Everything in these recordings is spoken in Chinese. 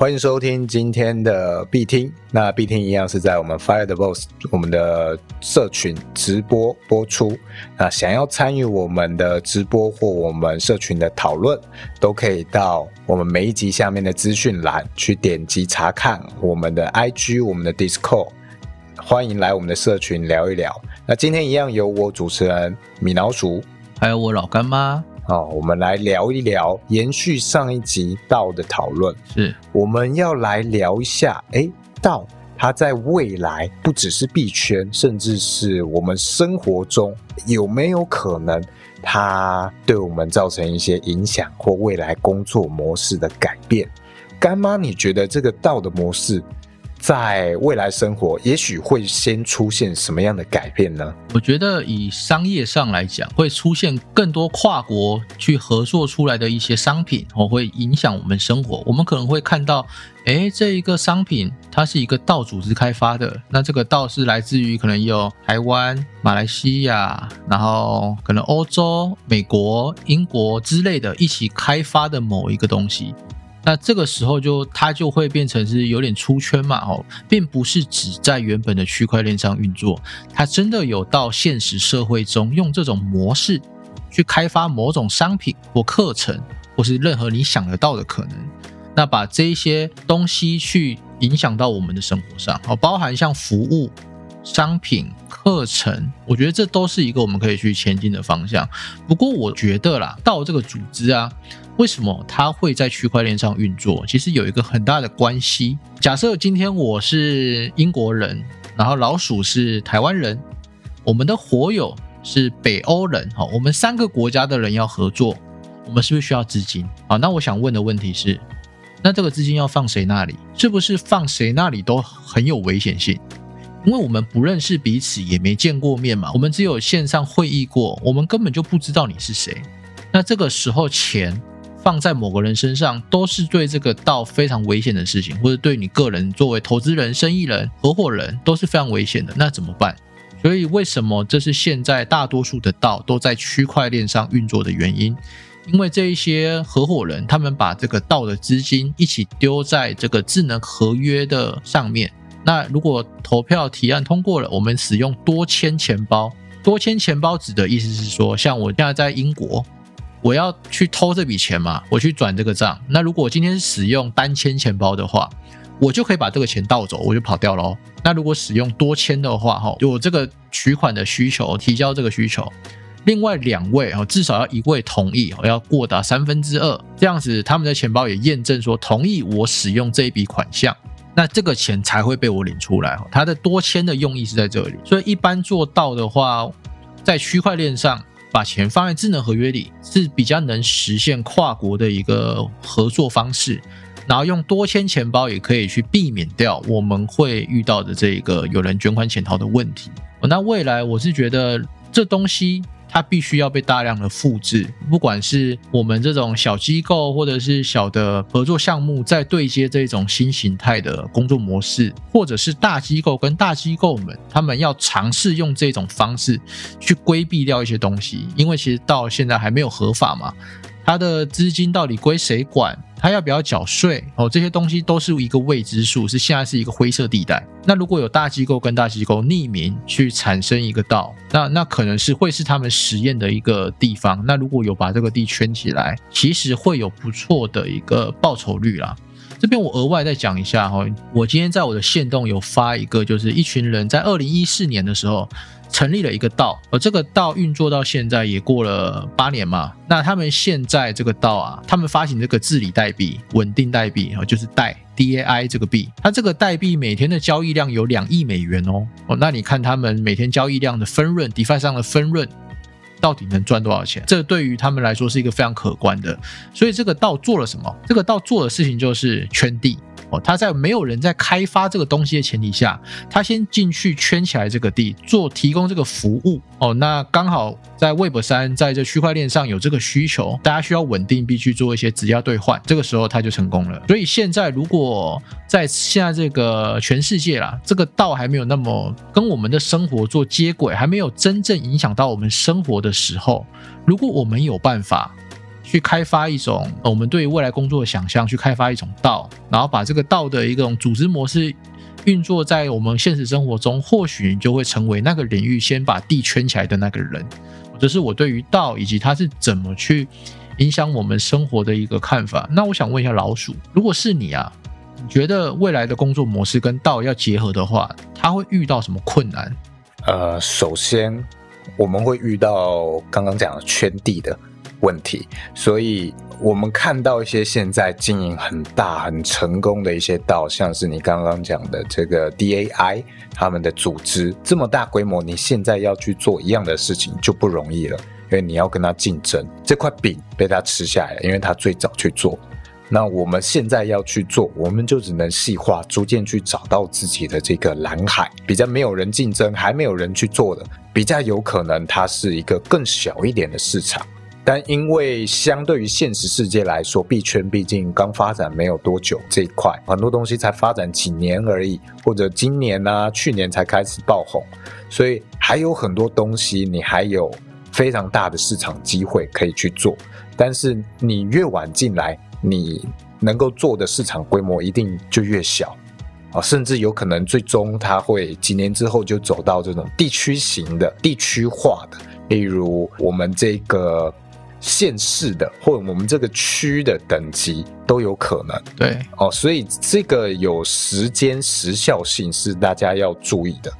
欢迎收听今天的必听。那必听一样是在我们 Fire the Boss 我们的社群直播播出。那想要参与我们的直播或我们社群的讨论，都可以到我们每一集下面的资讯栏去点击查看我们的 IG、我们的 Discord。欢迎来我们的社群聊一聊。那今天一样由我主持人米老鼠，还有我老干妈。哦，我们来聊一聊，延续上一集道的讨论，是我们要来聊一下，哎，道它在未来不只是币圈，甚至是我们生活中有没有可能它对我们造成一些影响或未来工作模式的改变？干妈，你觉得这个道的模式？在未来生活，也许会先出现什么样的改变呢？我觉得以商业上来讲，会出现更多跨国去合作出来的一些商品，哦，会影响我们生活。我们可能会看到，哎，这一个商品它是一个道组织开发的，那这个道是来自于可能有台湾、马来西亚，然后可能欧洲、美国、英国之类的一起开发的某一个东西。那这个时候就它就会变成是有点出圈嘛，哦，并不是只在原本的区块链上运作，它真的有到现实社会中用这种模式去开发某种商品或课程，或是任何你想得到的可能。那把这些东西去影响到我们的生活上，哦，包含像服务、商品、课程，我觉得这都是一个我们可以去前进的方向。不过我觉得啦，到这个组织啊。为什么它会在区块链上运作？其实有一个很大的关系。假设今天我是英国人，然后老鼠是台湾人，我们的火友是北欧人，哈，我们三个国家的人要合作，我们是不是需要资金？好，那我想问的问题是，那这个资金要放谁那里？是不是放谁那里都很有危险性？因为我们不认识彼此，也没见过面嘛，我们只有线上会议过，我们根本就不知道你是谁。那这个时候钱？放在某个人身上，都是对这个道非常危险的事情，或者对你个人作为投资人、生意人、合伙人都是非常危险的。那怎么办？所以为什么这是现在大多数的道都在区块链上运作的原因？因为这一些合伙人，他们把这个道的资金一起丢在这个智能合约的上面。那如果投票提案通过了，我们使用多签钱包。多签钱包指的意思是说，像我现在在英国。我要去偷这笔钱嘛？我去转这个账。那如果我今天使用单签钱包的话，我就可以把这个钱盗走，我就跑掉喽。那如果使用多签的话，哈，有这个取款的需求，提交这个需求，另外两位哈，至少要一位同意，要过达三分之二，这样子他们的钱包也验证说同意我使用这一笔款项，那这个钱才会被我领出来。它的多签的用意是在这里，所以一般做到的话，在区块链上。把钱放在智能合约里是比较能实现跨国的一个合作方式，然后用多签钱包也可以去避免掉我们会遇到的这个有人捐款潜逃的问题。那未来我是觉得这东西。它必须要被大量的复制，不管是我们这种小机构，或者是小的合作项目，在对接这种新形态的工作模式，或者是大机构跟大机构们，他们要尝试用这种方式去规避掉一些东西，因为其实到现在还没有合法嘛。他的资金到底归谁管？他要不要缴税？哦，这些东西都是一个未知数，是现在是一个灰色地带。那如果有大机构跟大机构匿名去产生一个道，那那可能是会是他们实验的一个地方。那如果有把这个地圈起来，其实会有不错的一个报酬率啦。这边我额外再讲一下哈，我今天在我的线动有发一个，就是一群人在二零一四年的时候。成立了一个道，而这个道运作到现在也过了八年嘛。那他们现在这个道啊，他们发行这个治理代币、稳定代币啊，就是代 DAI 这个币，它这个代币每天的交易量有两亿美元哦。哦，那你看他们每天交易量的分润，DeFi 上的分润到底能赚多少钱？这对于他们来说是一个非常可观的。所以这个道做了什么？这个道做的事情就是圈地。哦，他在没有人在开发这个东西的前提下，他先进去圈起来这个地，做提供这个服务。哦，那刚好在 Web 三在这区块链上有这个需求，大家需要稳定币去做一些质押兑换，这个时候他就成功了。所以现在如果在现在这个全世界啦，这个道还没有那么跟我们的生活做接轨，还没有真正影响到我们生活的时候，如果我们有办法。去开发一种我们对未来工作的想象，去开发一种道，然后把这个道的一种组织模式运作在我们现实生活中，或许你就会成为那个领域先把地圈起来的那个人。这是我对于道以及它是怎么去影响我们生活的一个看法。那我想问一下老鼠，如果是你啊，你觉得未来的工作模式跟道要结合的话，它会遇到什么困难？呃，首先我们会遇到刚刚讲的圈地的问题，所以我们看到一些现在经营很大、很成功的一些道，像是你刚刚讲的这个 DAI。他们的组织这么大规模，你现在要去做一样的事情就不容易了，因为你要跟他竞争，这块饼被他吃下来，因为他最早去做。那我们现在要去做，我们就只能细化，逐渐去找到自己的这个蓝海，比较没有人竞争，还没有人去做的，比较有可能它是一个更小一点的市场。但因为相对于现实世界来说，币圈毕竟刚发展没有多久，这一块很多东西才发展几年而已，或者今年啊、去年才开始爆红，所以还有很多东西你还有非常大的市场机会可以去做。但是你越晚进来，你能够做的市场规模一定就越小啊，甚至有可能最终它会几年之后就走到这种地区型的、地区化的，例如我们这个。县市的或者我们这个区的等级都有可能，对哦，所以这个有时间时效性是大家要注意的。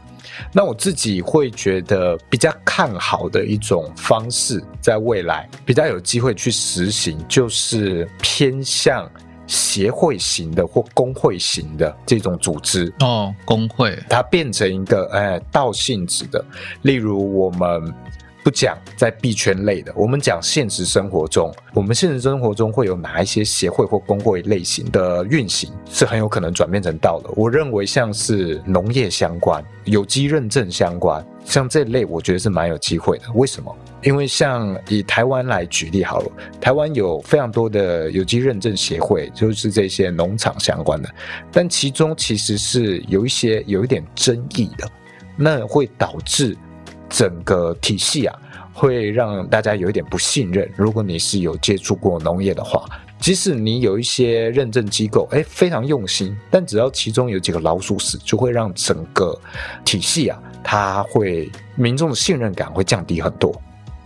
那我自己会觉得比较看好的一种方式，在未来比较有机会去实行，就是偏向协会型的或工会型的这种组织哦，工会它变成一个哎道性质的，例如我们。不讲在币圈类的，我们讲现实生活中，我们现实生活中会有哪一些协会或工会类型的运行是很有可能转变成道的。我认为像是农业相关、有机认证相关，像这类，我觉得是蛮有机会的。为什么？因为像以台湾来举例好了，台湾有非常多的有机认证协会，就是这些农场相关的，但其中其实是有一些有一点争议的，那会导致。整个体系啊，会让大家有一点不信任。如果你是有接触过农业的话，即使你有一些认证机构，哎，非常用心，但只要其中有几个老鼠屎，就会让整个体系啊，它会民众的信任感会降低很多。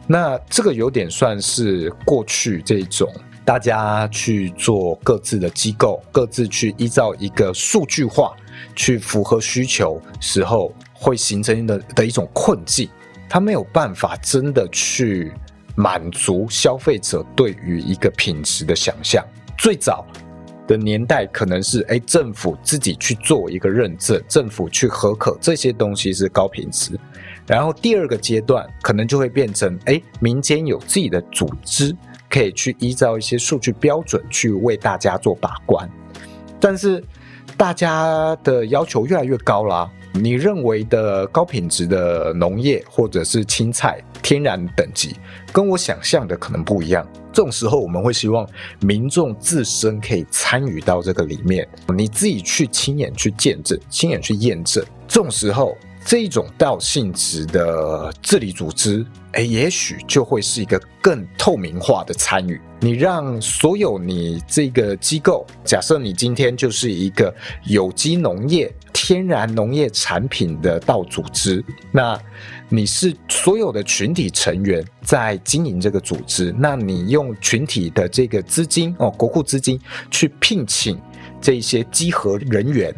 那这个有点算是过去这种大家去做各自的机构，各自去依照一个数据化去符合需求时候。会形成的的一种困境，它没有办法真的去满足消费者对于一个品质的想象。最早的年代可能是，哎，政府自己去做一个认证，政府去核可这些东西是高品质。然后第二个阶段可能就会变成，哎，民间有自己的组织，可以去依照一些数据标准去为大家做把关。但是大家的要求越来越高啦。你认为的高品质的农业或者是青菜天然等级，跟我想象的可能不一样。这种时候，我们会希望民众自身可以参与到这个里面，你自己去亲眼去见证、亲眼去验证。这种时候。这一种道性质的治理组织，哎，也许就会是一个更透明化的参与。你让所有你这个机构，假设你今天就是一个有机农业、天然农业产品的道组织，那你是所有的群体成员在经营这个组织，那你用群体的这个资金哦，国库资金去聘请这些稽核人员。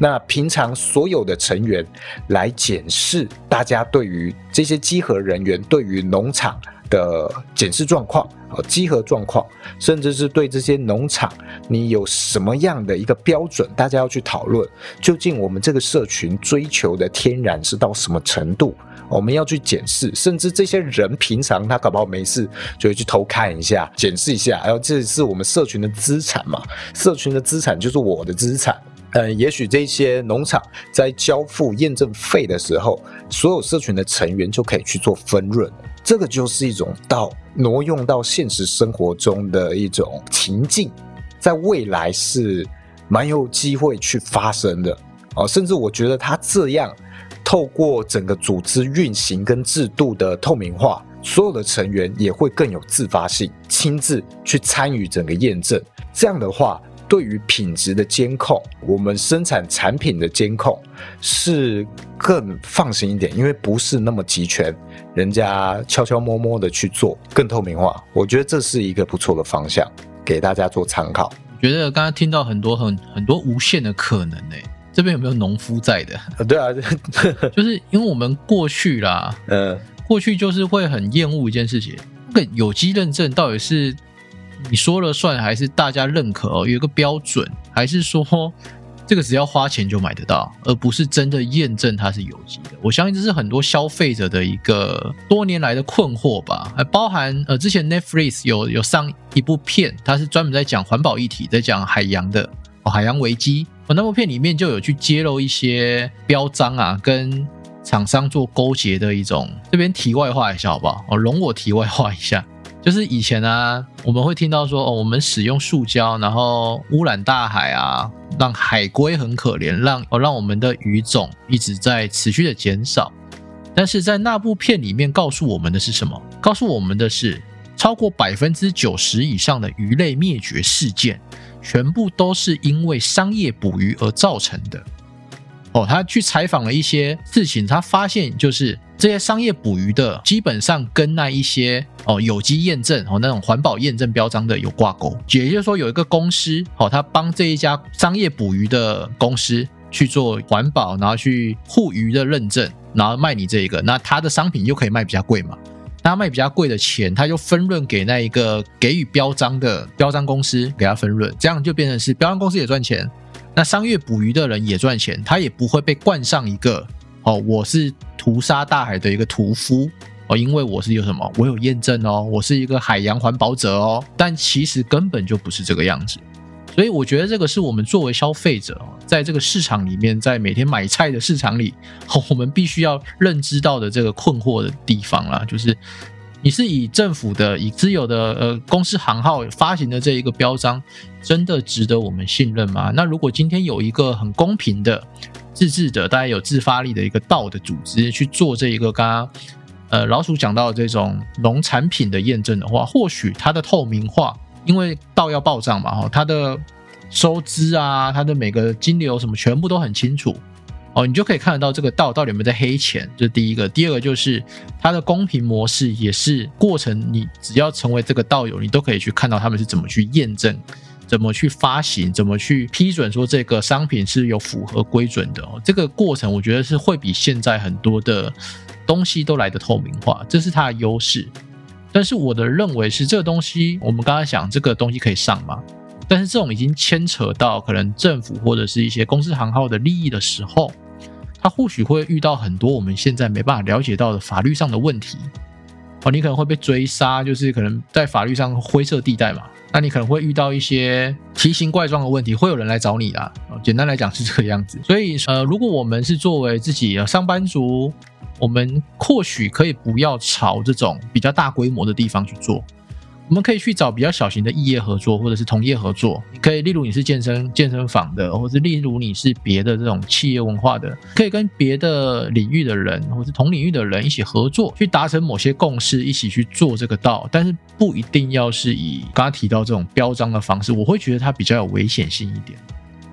那平常所有的成员来检视大家对于这些稽核人员对于农场的检视状况和稽核状况，甚至是对这些农场你有什么样的一个标准，大家要去讨论，究竟我们这个社群追求的天然是到什么程度？我们要去检视，甚至这些人平常他搞不好没事就会去偷看一下，检视一下，然后这是我们社群的资产嘛？社群的资产就是我的资产。呃，也许这些农场在交付验证费的时候，所有社群的成员就可以去做分润，这个就是一种到挪用到现实生活中的一种情境，在未来是蛮有机会去发生的哦。甚至我觉得他这样透过整个组织运行跟制度的透明化，所有的成员也会更有自发性，亲自去参与整个验证。这样的话，对于品质的监控，我们生产产品的监控是更放心一点，因为不是那么集权，人家悄悄摸摸的去做，更透明化。我觉得这是一个不错的方向，给大家做参考。觉得刚刚听到很多很很多无限的可能呢。这边有没有农夫在的？对啊，就是因为我们过去啦，嗯，过去就是会很厌恶一件事情，那个有机认证到底是你说了算，还是大家认可？哦？有一个标准，还是说这个只要花钱就买得到，而不是真的验证它是有机的？我相信这是很多消费者的一个多年来的困惑吧。还包含呃，之前 Netflix 有有上一部片，它是专门在讲环保议题，在讲海洋的哦，海洋危机。我那部片里面就有去揭露一些标章啊，跟厂商做勾结的一种。这边题外话一下好不好？哦，容我题外话一下，就是以前啊，我们会听到说，哦，我们使用塑胶，然后污染大海啊，让海龟很可怜，让哦让我们的鱼种一直在持续的减少。但是在那部片里面告诉我们的是什么？告诉我们的是，超过百分之九十以上的鱼类灭绝事件。全部都是因为商业捕鱼而造成的。哦，他去采访了一些事情，他发现就是这些商业捕鱼的，基本上跟那一些哦有机验证哦那种环保验证标章的有挂钩。也就是说，有一个公司哦，他帮这一家商业捕鱼的公司去做环保，然后去护鱼的认证，然后卖你这一个，那他的商品就可以卖比较贵嘛。他卖比较贵的钱，他就分润给那一个给予标章的标章公司，给他分润，这样就变成是标章公司也赚钱，那商业捕鱼的人也赚钱，他也不会被冠上一个哦，我是屠杀大海的一个屠夫哦，因为我是有什么，我有验证哦，我是一个海洋环保者哦，但其实根本就不是这个样子。所以我觉得这个是我们作为消费者，在这个市场里面，在每天买菜的市场里，我们必须要认知到的这个困惑的地方啦，就是你是以政府的、以自有的呃公司行号发行的这一个标章，真的值得我们信任吗？那如果今天有一个很公平的、自治的、大家有自发力的一个道的组织去做这一个刚刚呃老鼠讲到这种农产品的验证的话，或许它的透明化。因为道要报账嘛，哈，它的收支啊，它的每个金流什么全部都很清楚，哦，你就可以看得到这个道到底有没有在黑钱，这是第一个。第二个就是它的公平模式也是过程，你只要成为这个道友，你都可以去看到他们是怎么去验证，怎么去发行，怎么去批准说这个商品是有符合规准的。哦，这个过程我觉得是会比现在很多的东西都来的透明化，这是它的优势。但是我的认为是这个东西，我们刚才讲这个东西可以上吗？但是这种已经牵扯到可能政府或者是一些公司行号的利益的时候，他或许会遇到很多我们现在没办法了解到的法律上的问题。哦，你可能会被追杀，就是可能在法律上灰色地带嘛。那你可能会遇到一些奇形怪状的问题，会有人来找你的。简单来讲是这个样子。所以呃，如果我们是作为自己的上班族，我们或许可以不要朝这种比较大规模的地方去做，我们可以去找比较小型的异业合作，或者是同业合作。可以，例如你是健身健身房的，或者例如你是别的这种企业文化的，可以跟别的领域的人，或是同领域的人一起合作，去达成某些共识，一起去做这个道。但是不一定要是以刚刚提到这种标章的方式，我会觉得它比较有危险性一点。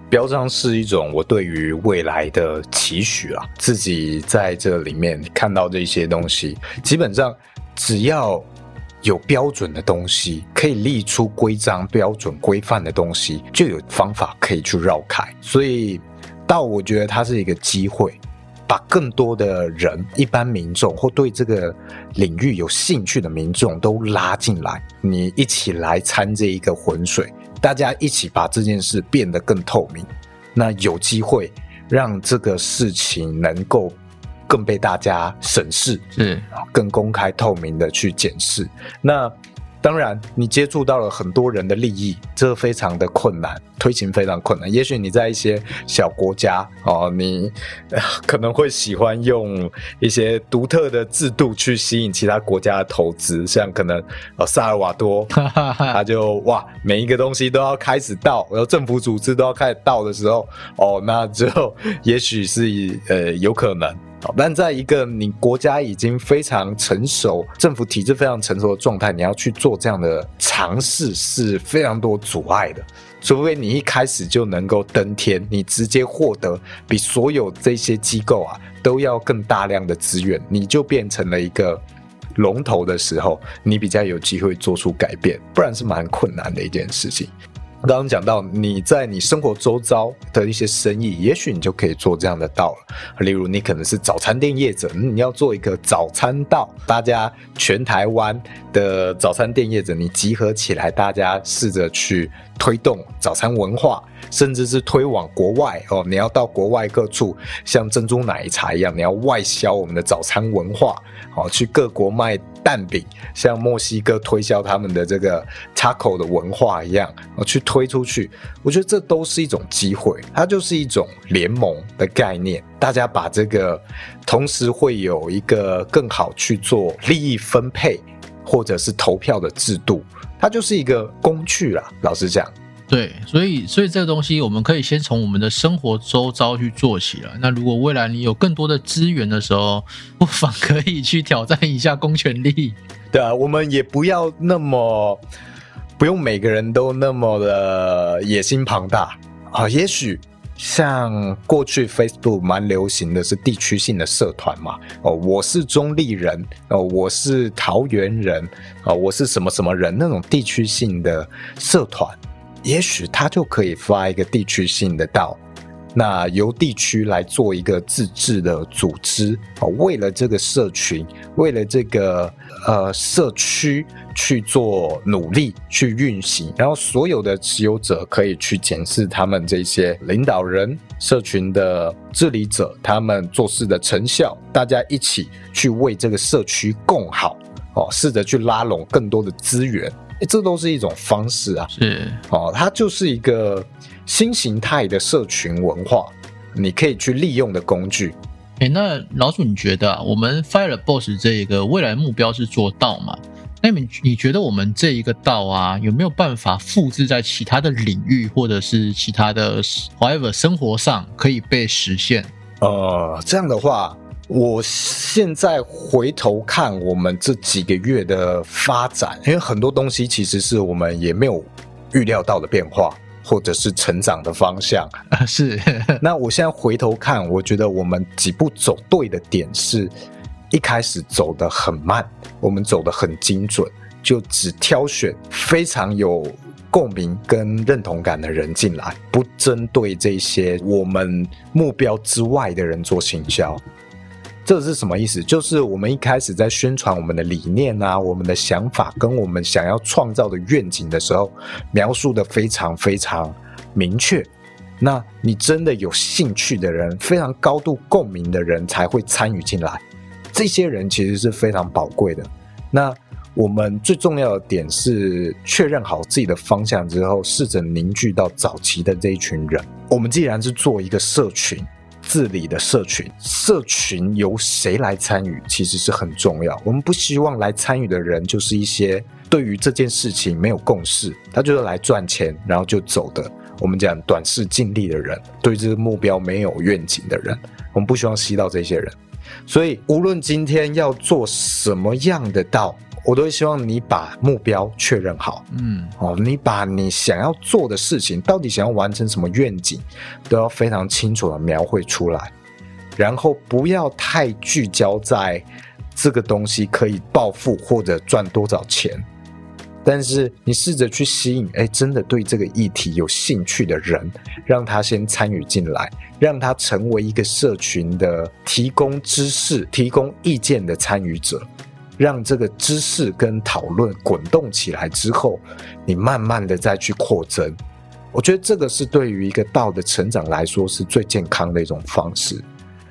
标章是一种我对于未来的期许啊，自己在这里面看到这些东西，基本上只要有标准的东西，可以立出规章、标准、规范的东西，就有方法可以去绕开。所以，到我觉得它是一个机会，把更多的人、一般民众或对这个领域有兴趣的民众都拉进来，你一起来参这一个浑水。大家一起把这件事变得更透明，那有机会让这个事情能够更被大家审视，嗯，更公开透明的去检视。那。当然，你接触到了很多人的利益，这非常的困难，推行非常困难。也许你在一些小国家哦，你 可能会喜欢用一些独特的制度去吸引其他国家的投资，像可能呃萨尔瓦多，他就哇，每一个东西都要开始到，然后政府组织都要开始到的时候，哦，那之后 也许是呃有可能。但在一个你国家已经非常成熟、政府体制非常成熟的状态，你要去做这样的尝试是非常多阻碍的。除非你一开始就能够登天，你直接获得比所有这些机构啊都要更大量的资源，你就变成了一个龙头的时候，你比较有机会做出改变，不然是蛮困难的一件事情。刚刚讲到你在你生活周遭的一些生意，也许你就可以做这样的道了。例如，你可能是早餐店业者，你要做一个早餐道，大家全台湾的早餐店业者，你集合起来，大家试着去推动早餐文化，甚至是推往国外哦。你要到国外各处，像珍珠奶茶一样，你要外销我们的早餐文化，哦，去各国卖。蛋饼像墨西哥推销他们的这个 taco 的文化一样，哦去推出去，我觉得这都是一种机会，它就是一种联盟的概念，大家把这个同时会有一个更好去做利益分配或者是投票的制度，它就是一个工具啦。老实讲。对，所以所以这个东西，我们可以先从我们的生活周遭去做起了。那如果未来你有更多的资源的时候，不妨可以去挑战一下公权力。对啊，我们也不要那么不用每个人都那么的野心庞大啊。也许像过去 Facebook 蛮流行的是地区性的社团嘛。哦，我是中立人，哦，我是桃园人，哦，我是什么什么人那种地区性的社团。也许他就可以发一个地区性的道，那由地区来做一个自治的组织啊，为了这个社群，为了这个呃社区去做努力去运行，然后所有的持有者可以去检视他们这些领导人、社群的治理者他们做事的成效，大家一起去为这个社区共好哦，试着去拉拢更多的资源。这都是一种方式啊，是哦，它就是一个新形态的社群文化，你可以去利用的工具。哎，那老鼠，你觉得我们 Fire Boss 这一个未来目标是做到吗？那你你觉得我们这一个道啊，有没有办法复制在其他的领域，或者是其他的 however 生活上可以被实现？呃，这样的话。我现在回头看我们这几个月的发展，因为很多东西其实是我们也没有预料到的变化，或者是成长的方向啊。是，那我现在回头看，我觉得我们几步走对的点是，一开始走得很慢，我们走得很精准，就只挑选非常有共鸣跟认同感的人进来，不针对这些我们目标之外的人做行销。这是什么意思？就是我们一开始在宣传我们的理念啊、我们的想法跟我们想要创造的愿景的时候，描述的非常非常明确。那你真的有兴趣的人，非常高度共鸣的人才会参与进来。这些人其实是非常宝贵的。那我们最重要的点是确认好自己的方向之后，试着凝聚到早期的这一群人。我们既然是做一个社群。治理的社群，社群由谁来参与，其实是很重要。我们不希望来参与的人就是一些对于这件事情没有共识，他就是来赚钱然后就走的。我们讲短视尽力的人，对这个目标没有愿景的人，我们不希望吸到这些人。所以，无论今天要做什么样的道。我都会希望你把目标确认好，嗯，哦，你把你想要做的事情，到底想要完成什么愿景，都要非常清楚的描绘出来，然后不要太聚焦在这个东西可以暴富或者赚多少钱，但是你试着去吸引，哎，真的对这个议题有兴趣的人，让他先参与进来，让他成为一个社群的提供知识、提供意见的参与者。让这个知识跟讨论滚动起来之后，你慢慢的再去扩增，我觉得这个是对于一个道的成长来说是最健康的一种方式。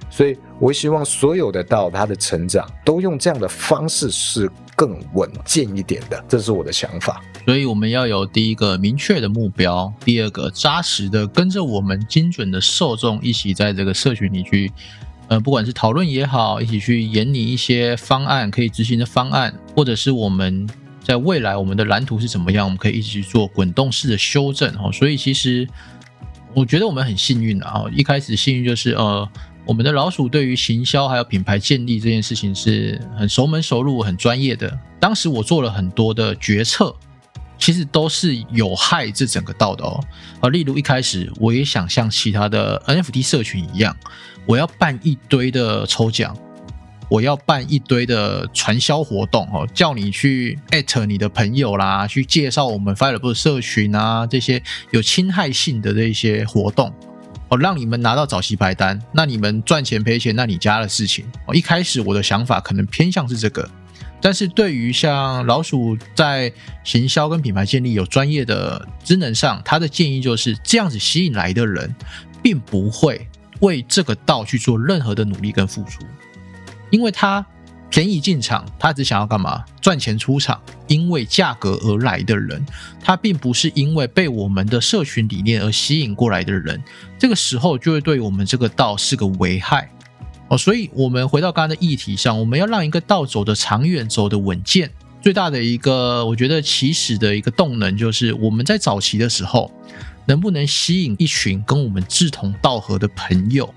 所以，我希望所有的道它的成长都用这样的方式是更稳健一点的，这是我的想法。所以，我们要有第一个明确的目标，第二个扎实的跟着我们精准的受众一起在这个社群里去。呃，不管是讨论也好，一起去研拟一些方案可以执行的方案，或者是我们在未来我们的蓝图是怎么样，我们可以一起去做滚动式的修正哦。所以其实我觉得我们很幸运啊，一开始幸运就是呃，我们的老鼠对于行销还有品牌建立这件事情是很熟门熟路、很专业的。当时我做了很多的决策，其实都是有害这整个道的哦。啊，例如一开始我也想像其他的 NFT 社群一样，我要办一堆的抽奖。我要办一堆的传销活动哦，叫你去艾特你的朋友啦，去介绍我们 Fireable 社群啊，这些有侵害性的这些活动哦，让你们拿到早期排单，那你们赚钱赔钱那你家的事情哦。一开始我的想法可能偏向是这个，但是对于像老鼠在行销跟品牌建立有专业的职能上，他的建议就是这样子吸引来的人，并不会为这个道去做任何的努力跟付出。因为他便宜进场，他只想要干嘛？赚钱出场。因为价格而来的人，他并不是因为被我们的社群理念而吸引过来的人。这个时候就会对我们这个道是个危害哦。所以，我们回到刚刚的议题上，我们要让一个道走得长远、走得稳健，最大的一个我觉得起始的一个动能，就是我们在早期的时候，能不能吸引一群跟我们志同道合的朋友。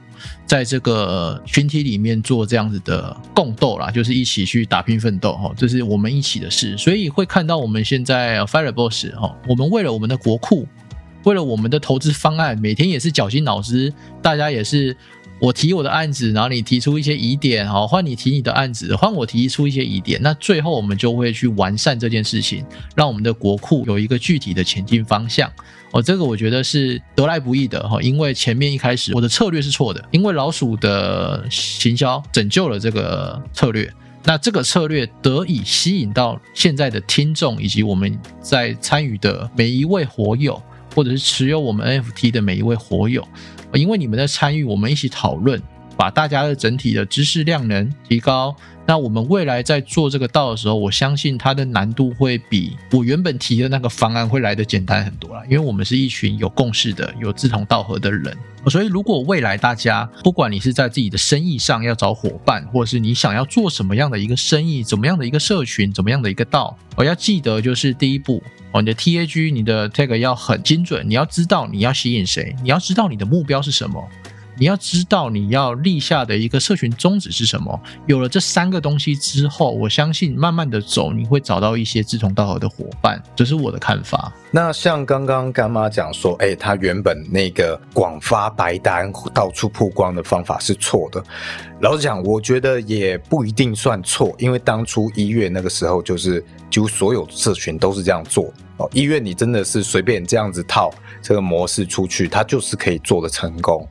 在这个群体里面做这样子的共斗啦，就是一起去打拼奋斗哈，这是我们一起的事，所以会看到我们现在 Fire Boss 哈，我们为了我们的国库，为了我们的投资方案，每天也是绞尽脑汁，大家也是。我提我的案子，然后你提出一些疑点，好，换你提你的案子，换我提出一些疑点，那最后我们就会去完善这件事情，让我们的国库有一个具体的前进方向。哦，这个我觉得是得来不易的哈，因为前面一开始我的策略是错的，因为老鼠的行销拯救了这个策略，那这个策略得以吸引到现在的听众以及我们在参与的每一位火友，或者是持有我们 NFT 的每一位火友。因为你们的参与，我们一起讨论，把大家的整体的知识量能提高。那我们未来在做这个道的时候，我相信它的难度会比我原本提的那个方案会来的简单很多了。因为我们是一群有共识的、有志同道合的人，所以如果未来大家不管你是在自己的生意上要找伙伴，或者是你想要做什么样的一个生意、怎么样的一个社群、怎么样的一个道，我要记得就是第一步哦，你的 TAG、你的 tag 要很精准，你要知道你要吸引谁，你要知道你的目标是什么。你要知道你要立下的一个社群宗旨是什么。有了这三个东西之后，我相信慢慢的走，你会找到一些志同道合的伙伴。这是我的看法。那像刚刚干妈讲说，哎，他原本那个广发白单、到处曝光的方法是错的。老实讲，我觉得也不一定算错，因为当初一月那个时候，就是几乎所有社群都是这样做哦。一月你真的是随便这样子套这个模式出去，它就是可以做的成功。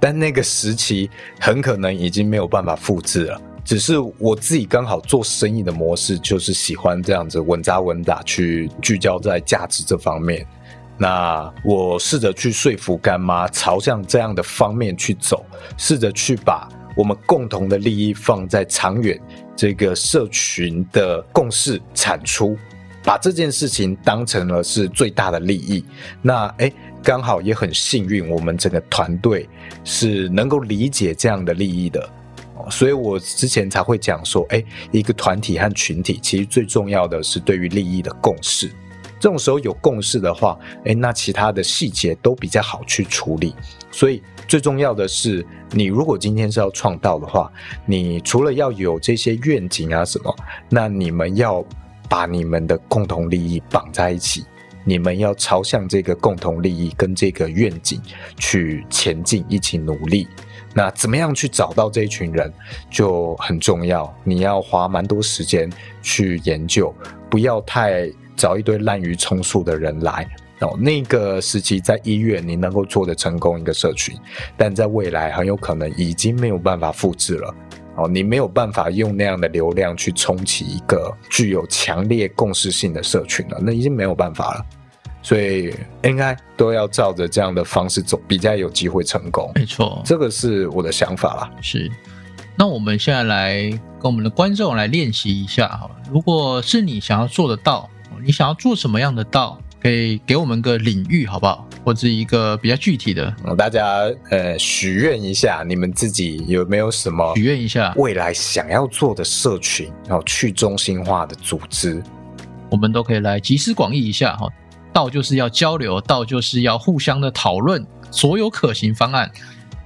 但那个时期很可能已经没有办法复制了。只是我自己刚好做生意的模式，就是喜欢这样子稳扎稳打去聚焦在价值这方面。那我试着去说服干妈，朝向这样的方面去走，试着去把我们共同的利益放在长远这个社群的共识产出，把这件事情当成了是最大的利益。那诶。刚好也很幸运，我们整个团队是能够理解这样的利益的，所以我之前才会讲说，哎，一个团体和群体其实最重要的是对于利益的共识。这种时候有共识的话，哎，那其他的细节都比较好去处理。所以最重要的是，你如果今天是要创造的话，你除了要有这些愿景啊什么，那你们要把你们的共同利益绑在一起。你们要朝向这个共同利益跟这个愿景去前进，一起努力。那怎么样去找到这一群人就很重要。你要花蛮多时间去研究，不要太找一堆滥竽充数的人来哦。那个时期在医院你能够做的成功一个社群，但在未来很有可能已经没有办法复制了哦。你没有办法用那样的流量去冲起一个具有强烈共识性的社群了，那已经没有办法了。所以应该都要照着这样的方式走，比较有机会成功。没错，这个是我的想法啦。是，那我们现在来跟我们的观众来练习一下哈。如果是你想要做得到，你想要做什么样的道，可以给我们个领域好不好？或者一个比较具体的，大家呃许愿一下，你们自己有没有什么许愿一下未来想要做的社群，然后去中心化的组织，我们都可以来集思广益一下哈。道就是要交流，道就是要互相的讨论所有可行方案，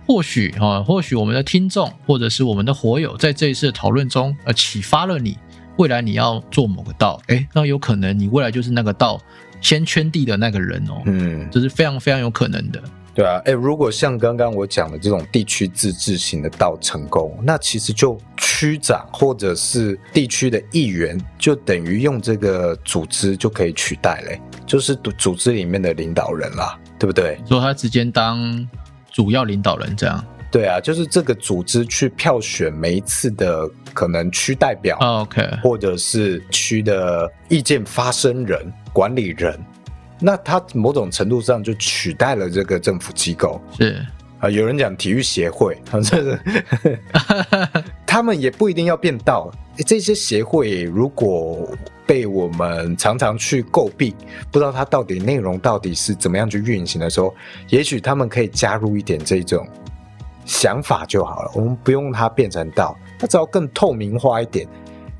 或许啊，或许我们的听众或者是我们的火友在这一次的讨论中，呃，启发了你，未来你要做某个道，哎，那有可能你未来就是那个道先圈地的那个人哦，嗯，这是非常非常有可能的。对啊，哎，如果像刚刚我讲的这种地区自治型的到成功，那其实就区长或者是地区的议员，就等于用这个组织就可以取代嘞，就是组织里面的领导人啦，对不对？说他直接当主要领导人这样。对啊，就是这个组织去票选每一次的可能区代表，OK，或者是区的意见发声人、管理人。那它某种程度上就取代了这个政府机构，是啊，有人讲体育协会，这是 他们也不一定要变道。这些协会如果被我们常常去诟病，不知道它到底内容到底是怎么样去运行的时候，也许他们可以加入一点这种想法就好了。我们不用它变成道，它只要更透明化一点，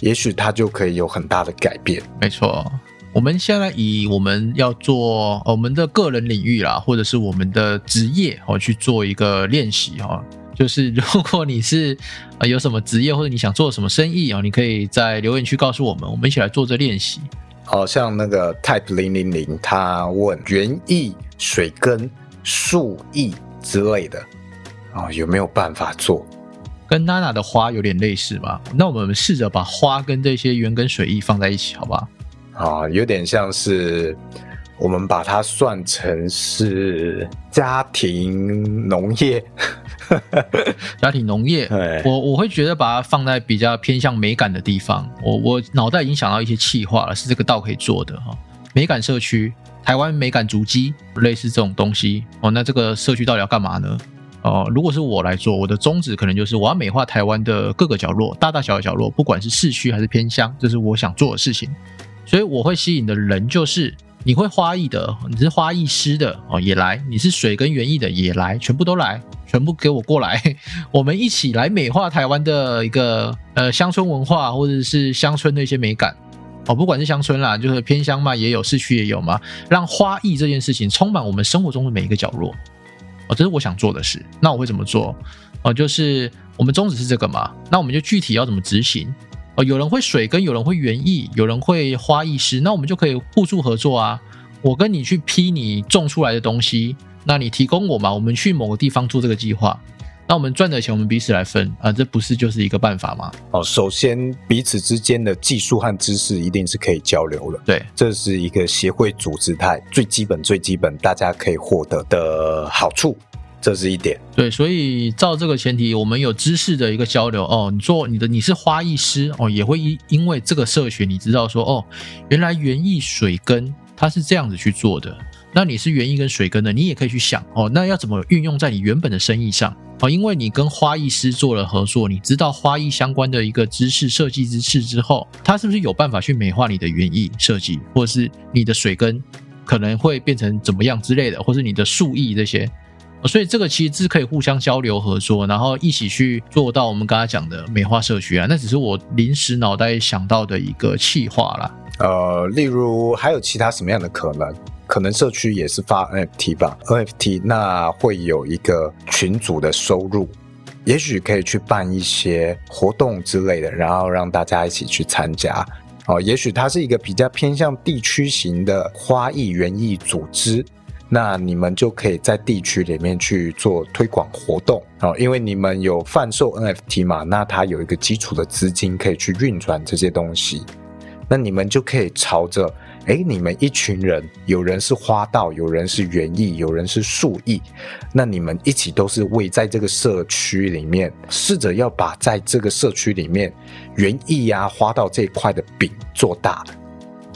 也许它就可以有很大的改变。没错。我们现在以我们要做我们的个人领域啦，或者是我们的职业哦，去做一个练习哈。就是如果你是呃有什么职业或者你想做什么生意啊，你可以在留言区告诉我们，我们一起来做这练习。好像那个 Type 零零零他问园艺、水根、树艺之类的啊，有没有办法做？跟娜娜的花有点类似吧？那我们试着把花跟这些园跟水艺放在一起，好不好？啊，有点像是我们把它算成是家庭农业，家庭农业。我我会觉得把它放在比较偏向美感的地方。我我脑袋已经想到一些企划了，是这个道可以做的哈。美感社区，台湾美感足迹，类似这种东西哦。那这个社区到底要干嘛呢？哦，如果是我来做，我的宗旨可能就是我要美化台湾的各个角落，大大小小角落，不管是市区还是偏乡，这是我想做的事情。所以我会吸引的人就是你会花艺的，你是花艺师的哦，也来；你是水跟园艺的也来，全部都来，全部给我过来，我们一起来美化台湾的一个呃乡村文化或者是乡村的一些美感哦，不管是乡村啦，就是偏乡嘛，也有市区也有嘛，让花艺这件事情充满我们生活中的每一个角落哦，这是我想做的事。那我会怎么做？哦，就是我们宗旨是这个嘛，那我们就具体要怎么执行？哦，有人会水跟有人会园艺，有人会花艺师，那我们就可以互助合作啊。我跟你去批你种出来的东西，那你提供我嘛，我们去某个地方做这个计划，那我们赚的钱我们彼此来分啊，这不是就是一个办法吗？哦，首先彼此之间的技术和知识一定是可以交流的，对，这是一个协会组织态最基本最基本大家可以获得的好处。这是一点，对，所以照这个前提，我们有知识的一个交流哦。你做你的，你是花艺师哦，也会因因为这个社群，你知道说哦，原来园艺水根它是这样子去做的。那你是园艺跟水根的，你也可以去想哦，那要怎么运用在你原本的生意上哦？因为你跟花艺师做了合作，你知道花艺相关的一个知识、设计知识之后，他是不是有办法去美化你的园艺设计，或者是你的水根可能会变成怎么样之类的，或是你的树艺这些。所以这个其实是可以互相交流合作，然后一起去做到我们刚才讲的美化社区啊。那只是我临时脑袋想到的一个企划啦。呃，例如还有其他什么样的可能？可能社区也是发 NFT 吧？NFT 那会有一个群组的收入，也许可以去办一些活动之类的，然后让大家一起去参加。哦，也许它是一个比较偏向地区型的花艺园艺组织。那你们就可以在地区里面去做推广活动哦，因为你们有贩售 NFT 嘛，那它有一个基础的资金可以去运转这些东西，那你们就可以朝着，哎，你们一群人，有人是花道，有人是园艺，有人是树艺，那你们一起都是为在这个社区里面，试着要把在这个社区里面园艺呀、花道这一块的饼做大。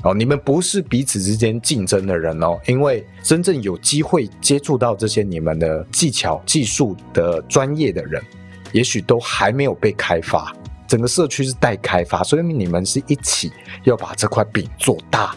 哦，你们不是彼此之间竞争的人哦，因为真正有机会接触到这些你们的技巧、技术的专业的人，也许都还没有被开发。整个社区是待开发，所以你们是一起要把这块饼做大。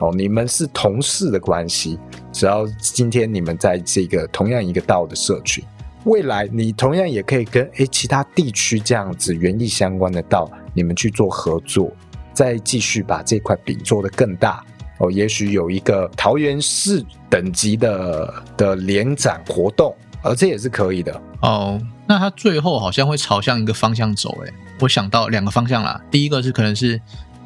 哦，你们是同事的关系，只要今天你们在这个同样一个道的社区，未来你同样也可以跟诶其他地区这样子园艺相关的道，你们去做合作。再继续把这块饼做得更大哦，也许有一个桃园市等级的的联展活动而这也是可以的。哦，那它最后好像会朝向一个方向走，诶，我想到两个方向啦。第一个是可能是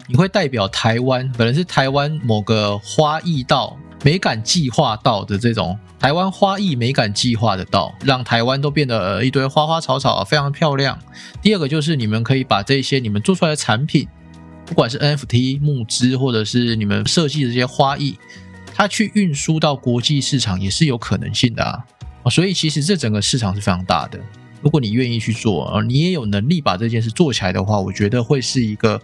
你会代表台湾，可能是台湾某个花艺道、美感计划道的这种台湾花艺美感计划的道，让台湾都变得一堆花花草草，非常漂亮。第二个就是你们可以把这些你们做出来的产品，不管是 NFT 募资，或者是你们设计的这些花艺，它去运输到国际市场也是有可能性的啊。所以其实这整个市场是非常大的。如果你愿意去做，呃，你也有能力把这件事做起来的话，我觉得会是一个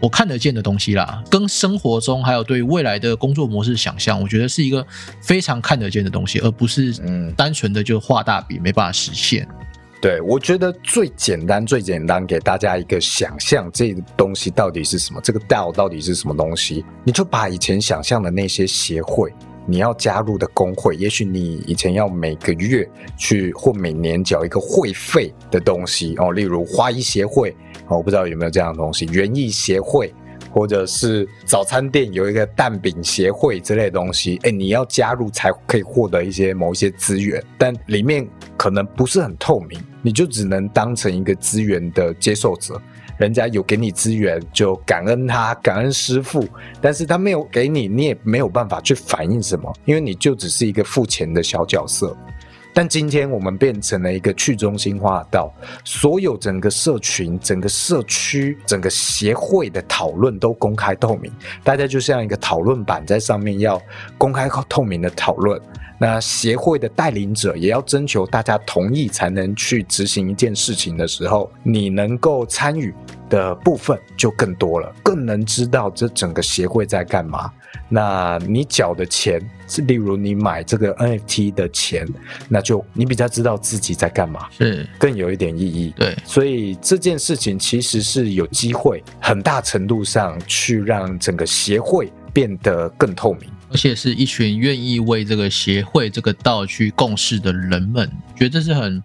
我看得见的东西啦。跟生活中还有对未来的工作模式想象，我觉得是一个非常看得见的东西，而不是嗯单纯的就画大饼没办法实现。对，我觉得最简单最简单给大家一个想象，这东西到底是什么？这个 DAO 到底是什么东西？你就把以前想象的那些协会。你要加入的工会，也许你以前要每个月去或每年缴一个会费的东西哦，例如花艺协会哦，我不知道有没有这样的东西，园艺协会，或者是早餐店有一个蛋饼协会之类的东西，哎，你要加入才可以获得一些某一些资源，但里面可能不是很透明，你就只能当成一个资源的接受者。人家有给你资源，就感恩他，感恩师傅。但是他没有给你，你也没有办法去反映什么，因为你就只是一个付钱的小角色。但今天我们变成了一个去中心化到所有整个社群、整个社区、整个协会的讨论都公开透明，大家就像一个讨论板在上面要公开透明的讨论。那协会的带领者也要征求大家同意才能去执行一件事情的时候，你能够参与的部分就更多了，更能知道这整个协会在干嘛。那你缴的钱是，例如你买这个 NFT 的钱，那就你比较知道自己在干嘛，是更有一点意义。对，所以这件事情其实是有机会，很大程度上去让整个协会变得更透明。而且是一群愿意为这个协会这个道去共事的人们，觉得这是很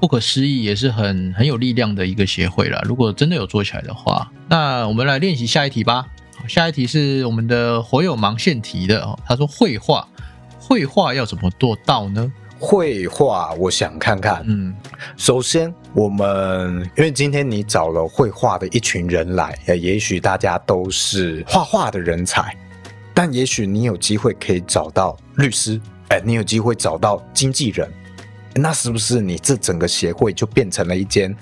不可思议，也是很很有力量的一个协会了。如果真的有做起来的话，那我们来练习下一题吧。下一题是我们的火友盲线提的哦。他说绘画，绘画要怎么做到呢？绘画，我想看看。嗯，首先我们因为今天你找了绘画的一群人来，也许大家都是画画的人才。但也许你有机会可以找到律师，哎，你有机会找到经纪人，那是不是你这整个协会就变成了一间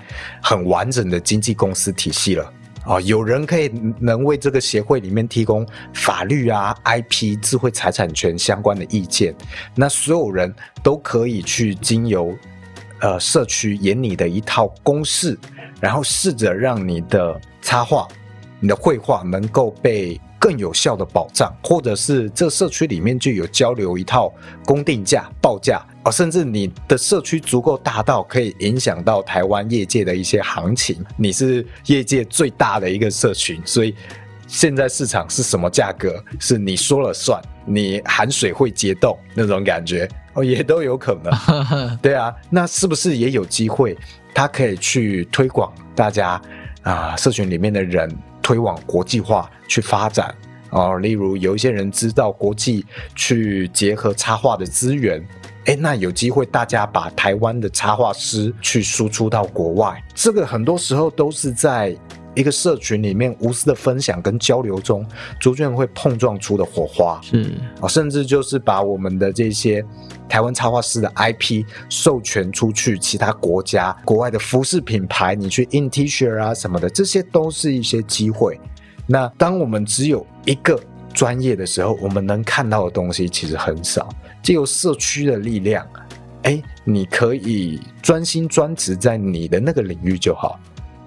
很完整的经纪公司体系了？啊，有人可以能为这个协会里面提供法律啊、IP、智慧财产权相关的意见，那所有人都可以去经由呃社区演你的一套公式，然后试着让你的插画、你的绘画能够被。更有效的保障，或者是这社区里面就有交流一套公定价报价啊，甚至你的社区足够大到可以影响到台湾业界的一些行情。你是业界最大的一个社群，所以现在市场是什么价格是你说了算，你含水会结冻那种感觉哦，也都有可能。对啊，那是不是也有机会，他可以去推广大家啊，社群里面的人。推往国际化去发展哦，例如有一些人知道国际去结合插画的资源，哎，那有机会大家把台湾的插画师去输出到国外，这个很多时候都是在。一个社群里面无私的分享跟交流中，逐渐会碰撞出的火花，是啊，甚至就是把我们的这些台湾插画师的 IP 授权出去，其他国家、国外的服饰品牌，你去印 T 恤啊什么的，这些都是一些机会。那当我们只有一个专业的时候，我们能看到的东西其实很少。借由社区的力量，哎，你可以专心专职在你的那个领域就好。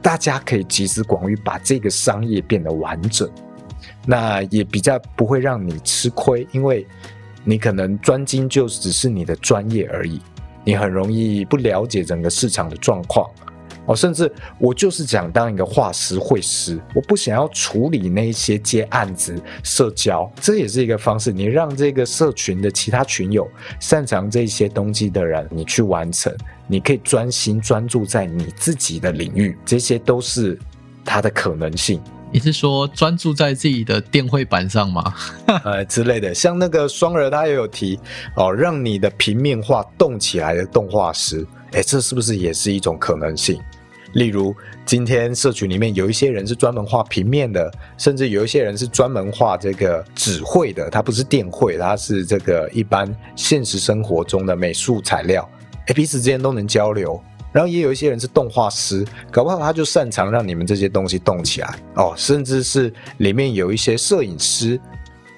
大家可以集思广益，把这个商业变得完整，那也比较不会让你吃亏，因为你可能专精就只是你的专业而已，你很容易不了解整个市场的状况。哦，甚至我就是想当一个画师、绘师，我不想要处理那些接案子、社交，这也是一个方式。你让这个社群的其他群友擅长这些东西的人，你去完成，你可以专心专注在你自己的领域，这些都是它的可能性。你是说专注在自己的电绘板上吗？呃之类的，像那个双儿他也有提哦，让你的平面画动起来的动画师，哎，这是不是也是一种可能性？例如，今天社群里面有一些人是专门画平面的，甚至有一些人是专门画这个纸绘的，他不是电绘，他是这个一般现实生活中的美术材料，哎，彼此之间都能交流。然后也有一些人是动画师，搞不好他就擅长让你们这些东西动起来哦，甚至是里面有一些摄影师，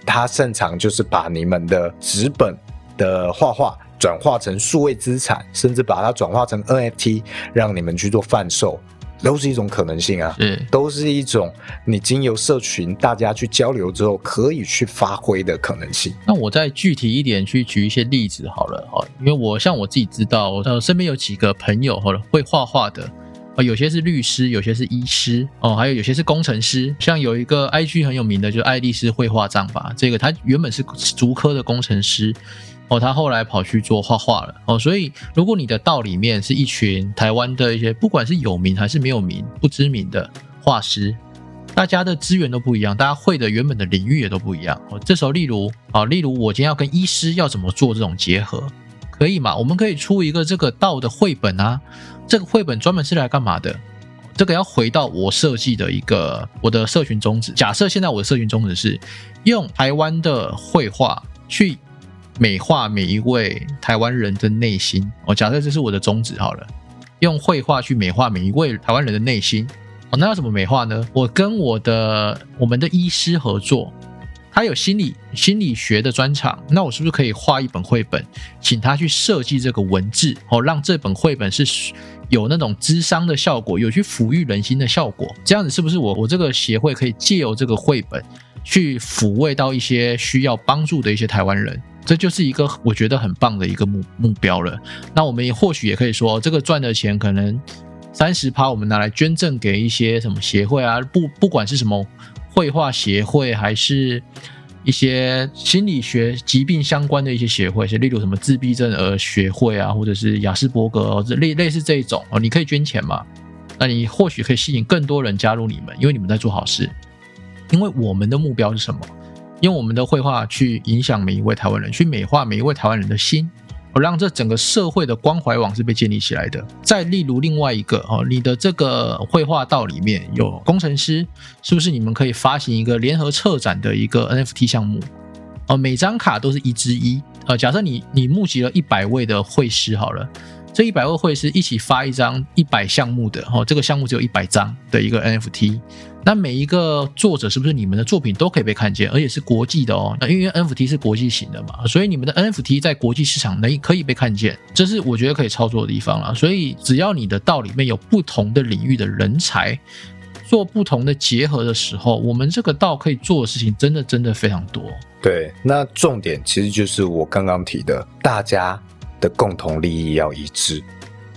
他擅长就是把你们的纸本的画画。转化成数位资产，甚至把它转化成 NFT，让你们去做贩售，都是一种可能性啊。嗯，都是一种你经由社群大家去交流之后可以去发挥的可能性。那我再具体一点去举一些例子好了哈，因为我像我自己知道，呃，身边有几个朋友好了会画画的，啊，有些是律师，有些是医师，哦，还有有些是工程师。像有一个 IG 很有名的，就是爱丽丝绘画账吧，这个他原本是足科的工程师。哦，他后来跑去做画画了。哦，所以如果你的道里面是一群台湾的一些，不管是有名还是没有名、不知名的画师，大家的资源都不一样，大家会的原本的领域也都不一样。哦，这时候例如啊，例如我今天要跟医师要怎么做这种结合，可以吗？我们可以出一个这个道的绘本啊。这个绘本专门是来干嘛的？这个要回到我设计的一个我的社群宗旨。假设现在我的社群宗旨是用台湾的绘画去。美化每一位台湾人的内心。哦，假设这是我的宗旨好了，用绘画去美化每一位台湾人的内心。哦，那要怎么美化呢？我跟我的我们的医师合作，他有心理心理学的专长，那我是不是可以画一本绘本，请他去设计这个文字？哦，让这本绘本是有那种智商的效果，有去抚育人心的效果。这样子是不是我我这个协会可以借由这个绘本去抚慰到一些需要帮助的一些台湾人？这就是一个我觉得很棒的一个目目标了。那我们也或许也可以说，这个赚的钱可能三十趴，我们拿来捐赠给一些什么协会啊？不，不管是什么绘画协会，还是一些心理学疾病相关的一些协会，是例如什么自闭症儿学会啊，或者是雅斯伯格类类似这一种哦，你可以捐钱嘛？那你或许可以吸引更多人加入你们，因为你们在做好事。因为我们的目标是什么？用我们的绘画去影响每一位台湾人，去美化每一位台湾人的心，而让这整个社会的关怀网是被建立起来的。再例如另外一个哦，你的这个绘画道里面有工程师，是不是你们可以发行一个联合策展的一个 NFT 项目？哦，每张卡都是一之一。呃，假设你你募集了一百位的绘师好了。这一百位会师一起发一张一百项目的哦，这个项目只有一百张的一个 NFT，那每一个作者是不是你们的作品都可以被看见，而且是国际的哦？那因为 NFT 是国际型的嘛，所以你们的 NFT 在国际市场内可以被看见，这是我觉得可以操作的地方了。所以只要你的道里面有不同的领域的人才做不同的结合的时候，我们这个道可以做的事情真的真的非常多。对，那重点其实就是我刚刚提的，大家。的共同利益要一致。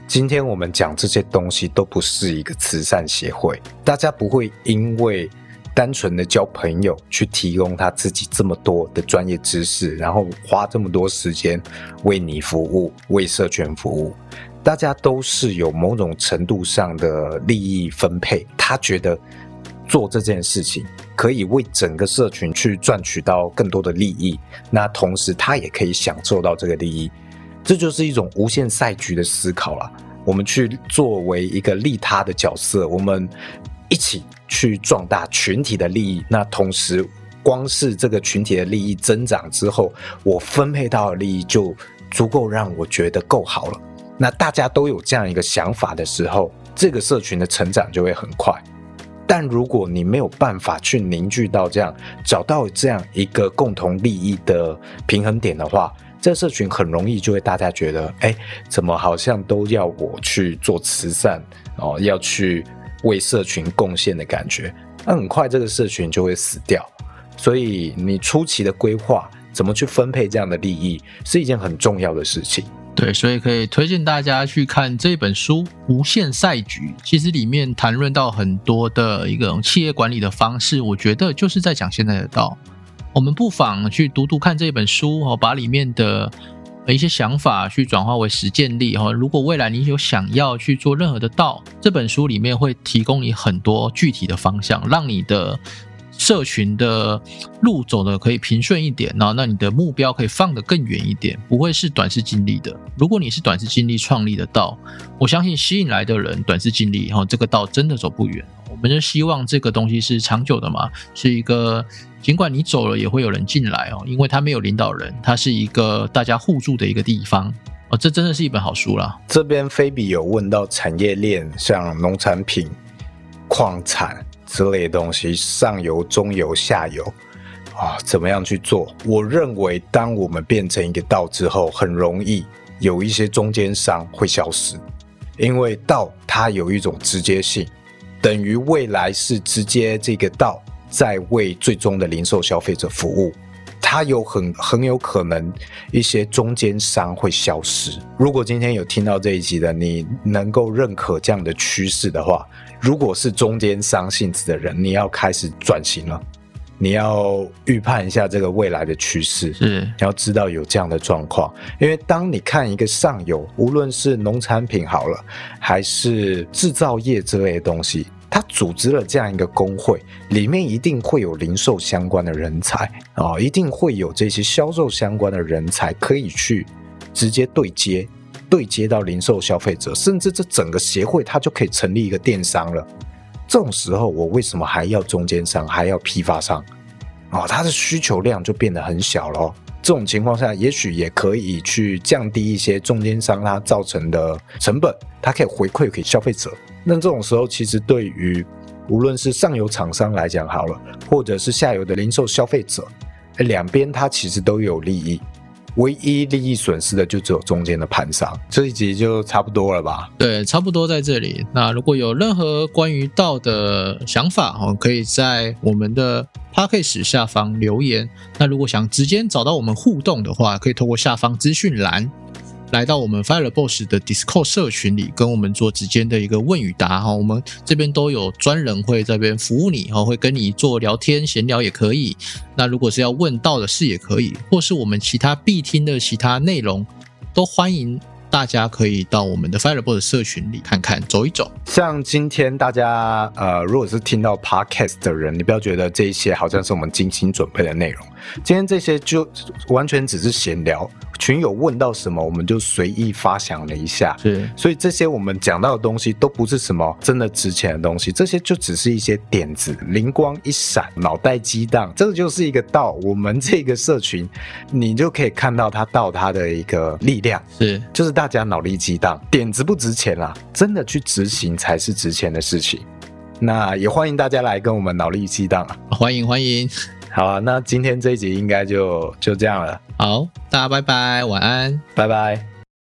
今天我们讲这些东西都不是一个慈善协会，大家不会因为单纯的交朋友去提供他自己这么多的专业知识，然后花这么多时间为你服务、为社群服务。大家都是有某种程度上的利益分配，他觉得做这件事情可以为整个社群去赚取到更多的利益，那同时他也可以享受到这个利益。这就是一种无限赛局的思考了。我们去作为一个利他的角色，我们一起去壮大群体的利益。那同时，光是这个群体的利益增长之后，我分配到的利益就足够让我觉得够好了。那大家都有这样一个想法的时候，这个社群的成长就会很快。但如果你没有办法去凝聚到这样，找到这样一个共同利益的平衡点的话，这社群很容易就会大家觉得，哎，怎么好像都要我去做慈善哦，要去为社群贡献的感觉，那很快这个社群就会死掉。所以你初期的规划，怎么去分配这样的利益，是一件很重要的事情。对，所以可以推荐大家去看这本书《无限赛局》，其实里面谈论到很多的一个企业管理的方式，我觉得就是在讲现在的道。我们不妨去读读看这本书哦，把里面的一些想法去转化为实践力哈。如果未来你有想要去做任何的道，这本书里面会提供你很多具体的方向，让你的社群的路走的可以平顺一点，然后那你的目标可以放得更远一点，不会是短视经历的。如果你是短视经历创立的道，我相信吸引来的人短视经历哈，这个道真的走不远。我们就希望这个东西是长久的嘛，是一个。尽管你走了，也会有人进来哦，因为它没有领导人，它是一个大家互助的一个地方哦。这真的是一本好书啦。这边菲比有问到产业链，像农产品、矿产之类的东西，上游、中游、下游啊，怎么样去做？我认为，当我们变成一个道之后，很容易有一些中间商会消失，因为道它有一种直接性，等于未来是直接这个道。在为最终的零售消费者服务，它有很很有可能一些中间商会消失。如果今天有听到这一集的，你能够认可这样的趋势的话，如果是中间商性质的人，你要开始转型了，你要预判一下这个未来的趋势，是你要知道有这样的状况。因为当你看一个上游，无论是农产品好了，还是制造业之类的东西。他组织了这样一个工会，里面一定会有零售相关的人才啊，一定会有这些销售相关的人才可以去直接对接，对接到零售消费者，甚至这整个协会它就可以成立一个电商了。这种时候，我为什么还要中间商，还要批发商？哦，它的需求量就变得很小了。这种情况下，也许也可以去降低一些中间商它造成的成本，它可以回馈给消费者。那这种时候，其实对于无论是上游厂商来讲好了，或者是下游的零售消费者，两边它其实都有利益。唯一利益损失的就只有中间的盘商。这一集就差不多了吧？对，差不多在这里。那如果有任何关于道的想法哦，可以在我们的 p a c k a g e 下方留言。那如果想直接找到我们互动的话，可以透过下方资讯栏。来到我们 Fire Boss 的 Discord 社群里，跟我们做直接的一个问与答哈。我们这边都有专人会这边服务你哈，会跟你做聊天闲聊也可以。那如果是要问到的事也可以，或是我们其他必听的其他内容，都欢迎。大家可以到我们的 Fireball 的社群里看看，走一走。像今天大家呃，如果是听到 Podcast 的人，你不要觉得这一些好像是我们精心准备的内容。今天这些就完全只是闲聊，群友问到什么，我们就随意发想了一下。是，所以这些我们讲到的东西都不是什么真的值钱的东西，这些就只是一些点子，灵光一闪，脑袋激荡，这个就是一个道。我们这个社群，你就可以看到它道它的一个力量。是，就是大家脑力激荡，点子不值钱啦，真的去执行才是值钱的事情。那也欢迎大家来跟我们脑力激荡啊，欢迎欢迎。好啊，那今天这一集应该就就这样了。好，大家拜拜，晚安，拜拜。